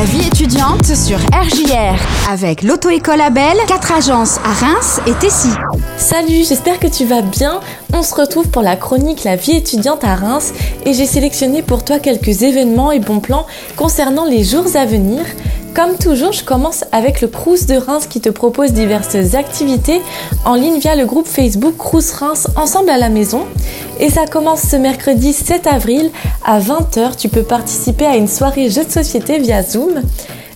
La vie étudiante sur RJR avec l'auto-école Abel, 4 agences à Reims et Tessy. Salut, j'espère que tu vas bien. On se retrouve pour la chronique La vie étudiante à Reims et j'ai sélectionné pour toi quelques événements et bons plans concernant les jours à venir. Comme toujours, je commence avec le Crous de Reims qui te propose diverses activités en ligne via le groupe Facebook Crous Reims Ensemble à la maison. Et ça commence ce mercredi 7 avril à 20h. Tu peux participer à une soirée jeux de société via Zoom.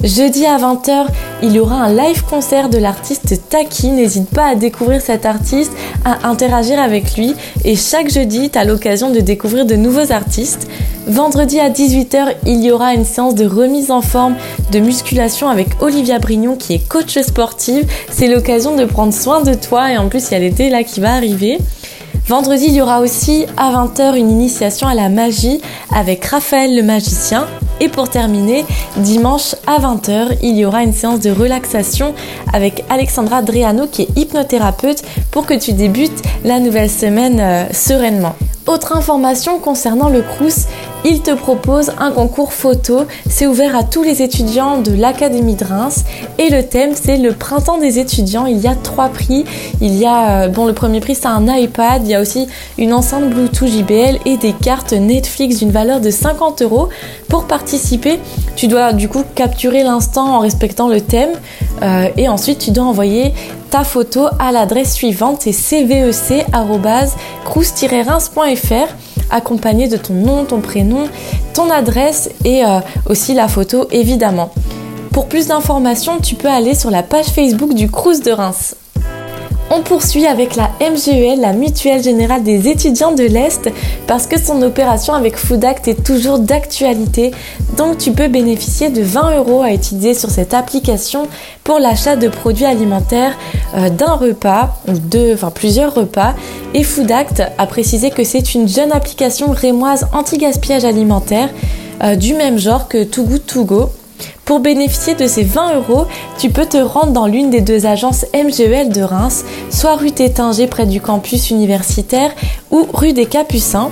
Jeudi à 20h, il y aura un live concert de l'artiste Taki. N'hésite pas à découvrir cet artiste, à interagir avec lui. Et chaque jeudi, tu as l'occasion de découvrir de nouveaux artistes. Vendredi à 18h, il y aura une séance de remise en forme de musculation avec Olivia Brignon qui est coach sportive. C'est l'occasion de prendre soin de toi et en plus il y a l'été là qui va arriver. Vendredi, il y aura aussi à 20h une initiation à la magie avec Raphaël le magicien. Et pour terminer, dimanche à 20h, il y aura une séance de relaxation avec Alexandra Dreano qui est hypnothérapeute pour que tu débutes la nouvelle semaine euh, sereinement. Autre information concernant le Crous, il te propose un concours photo. C'est ouvert à tous les étudiants de l'Académie de Reims et le thème c'est le printemps des étudiants. Il y a trois prix. Il y a, euh, bon, le premier prix c'est un iPad. Il y a aussi une enceinte Bluetooth JBL et des cartes Netflix d'une valeur de 50 euros. Pour participer, tu dois du coup capturer l'instant en respectant le thème euh, et ensuite tu dois envoyer ta photo à l'adresse suivante, c'est cvec.crous-reims.fr accompagné de ton nom, ton prénom, ton adresse et euh, aussi la photo évidemment. Pour plus d'informations, tu peux aller sur la page Facebook du Crous de Reims. On poursuit avec la MGEL, la Mutuelle Générale des étudiants de l'Est, parce que son opération avec Foodact est toujours d'actualité. Donc tu peux bénéficier de 20 euros à utiliser sur cette application pour l'achat de produits alimentaires euh, d'un repas ou de, enfin plusieurs repas. Et Foodact a précisé que c'est une jeune application rémoise anti-gaspillage alimentaire euh, du même genre que Too Good pour bénéficier de ces 20 euros, tu peux te rendre dans l'une des deux agences MGEL de Reims, soit rue Tétinger près du campus universitaire ou rue des Capucins.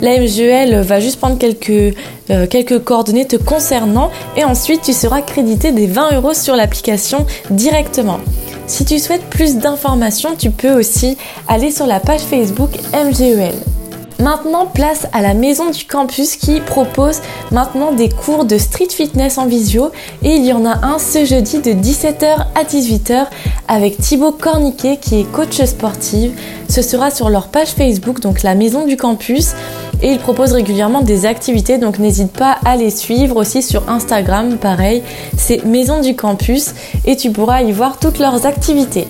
La MGEL va juste prendre quelques, euh, quelques coordonnées te concernant et ensuite tu seras crédité des 20 euros sur l'application directement. Si tu souhaites plus d'informations, tu peux aussi aller sur la page Facebook MGEL. Maintenant, place à la maison du campus qui propose maintenant des cours de street fitness en visio et il y en a un ce jeudi de 17h à 18h avec Thibaut Corniquet qui est coach sportive. Ce sera sur leur page Facebook, donc la maison du campus et ils proposent régulièrement des activités donc n'hésite pas à les suivre aussi sur Instagram pareil c'est Maison du Campus et tu pourras y voir toutes leurs activités.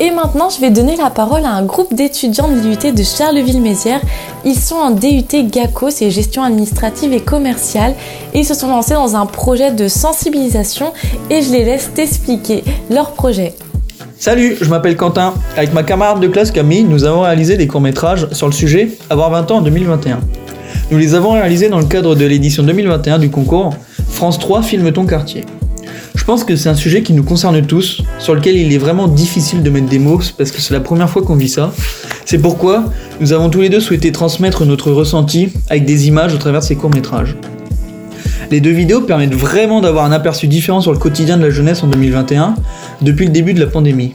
Et maintenant, je vais donner la parole à un groupe d'étudiants de l'IUT de Charleville-Mézières. Ils sont en DUT GACO, c'est gestion administrative et commerciale, ils se sont lancés dans un projet de sensibilisation et je les laisse t'expliquer leur projet. Salut, je m'appelle Quentin. Avec ma camarade de classe Camille, nous avons réalisé des courts-métrages sur le sujet Avoir 20 ans en 2021. Nous les avons réalisés dans le cadre de l'édition 2021 du concours France 3 Filme ton quartier. Je pense que c'est un sujet qui nous concerne tous, sur lequel il est vraiment difficile de mettre des mots, parce que c'est la première fois qu'on vit ça. C'est pourquoi nous avons tous les deux souhaité transmettre notre ressenti avec des images au travers de ces courts-métrages. Les deux vidéos permettent vraiment d'avoir un aperçu différent sur le quotidien de la jeunesse en 2021, depuis le début de la pandémie.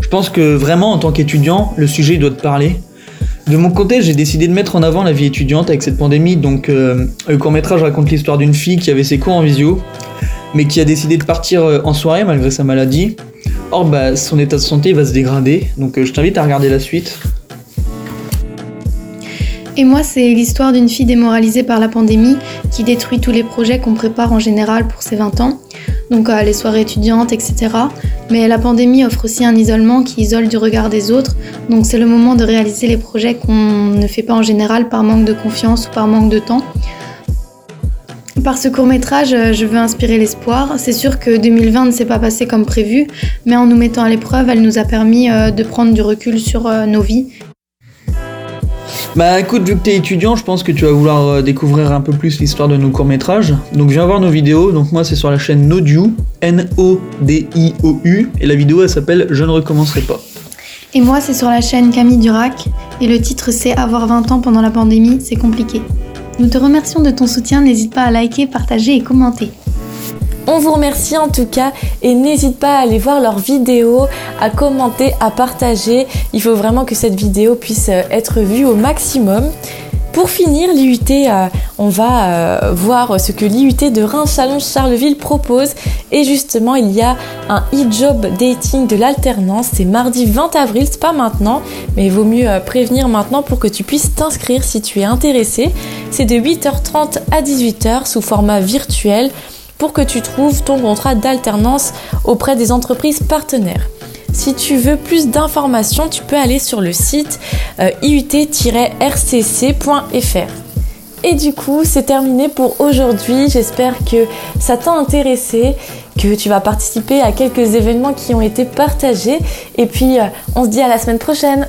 Je pense que vraiment, en tant qu'étudiant, le sujet doit te parler. De mon côté, j'ai décidé de mettre en avant la vie étudiante avec cette pandémie, donc euh, le court-métrage raconte l'histoire d'une fille qui avait ses cours en visio, mais qui a décidé de partir euh, en soirée malgré sa maladie. Or, bah, son état de santé va se dégrader, donc euh, je t'invite à regarder la suite. Et moi, c'est l'histoire d'une fille démoralisée par la pandémie qui détruit tous les projets qu'on prépare en général pour ses 20 ans, donc euh, les soirées étudiantes, etc. Mais la pandémie offre aussi un isolement qui isole du regard des autres, donc c'est le moment de réaliser les projets qu'on ne fait pas en général par manque de confiance ou par manque de temps. Par ce court métrage, euh, je veux inspirer l'espoir. C'est sûr que 2020 ne s'est pas passé comme prévu, mais en nous mettant à l'épreuve, elle nous a permis euh, de prendre du recul sur euh, nos vies. Bah écoute, vu que t'es étudiant, je pense que tu vas vouloir découvrir un peu plus l'histoire de nos courts-métrages. Donc viens voir nos vidéos. Donc moi c'est sur la chaîne Nodiou, N-O-D-I-O-U, et la vidéo elle s'appelle Je ne recommencerai pas. Et moi c'est sur la chaîne Camille Durac, et le titre c'est Avoir 20 ans pendant la pandémie, c'est compliqué. Nous te remercions de ton soutien, n'hésite pas à liker, partager et commenter. On vous remercie en tout cas et n'hésite pas à aller voir leurs vidéos, à commenter, à partager. Il faut vraiment que cette vidéo puisse euh, être vue au maximum. Pour finir, l'IUT, euh, on va euh, voir ce que l'IUT de Reims Chalon Charleville propose. Et justement, il y a un e-job dating de l'alternance. C'est mardi 20 avril, c'est pas maintenant, mais il vaut mieux euh, prévenir maintenant pour que tu puisses t'inscrire si tu es intéressé. C'est de 8h30 à 18h sous format virtuel pour que tu trouves ton contrat d'alternance auprès des entreprises partenaires. Si tu veux plus d'informations, tu peux aller sur le site euh, iut-rcc.fr. Et du coup, c'est terminé pour aujourd'hui. J'espère que ça t'a intéressé, que tu vas participer à quelques événements qui ont été partagés. Et puis, euh, on se dit à la semaine prochaine.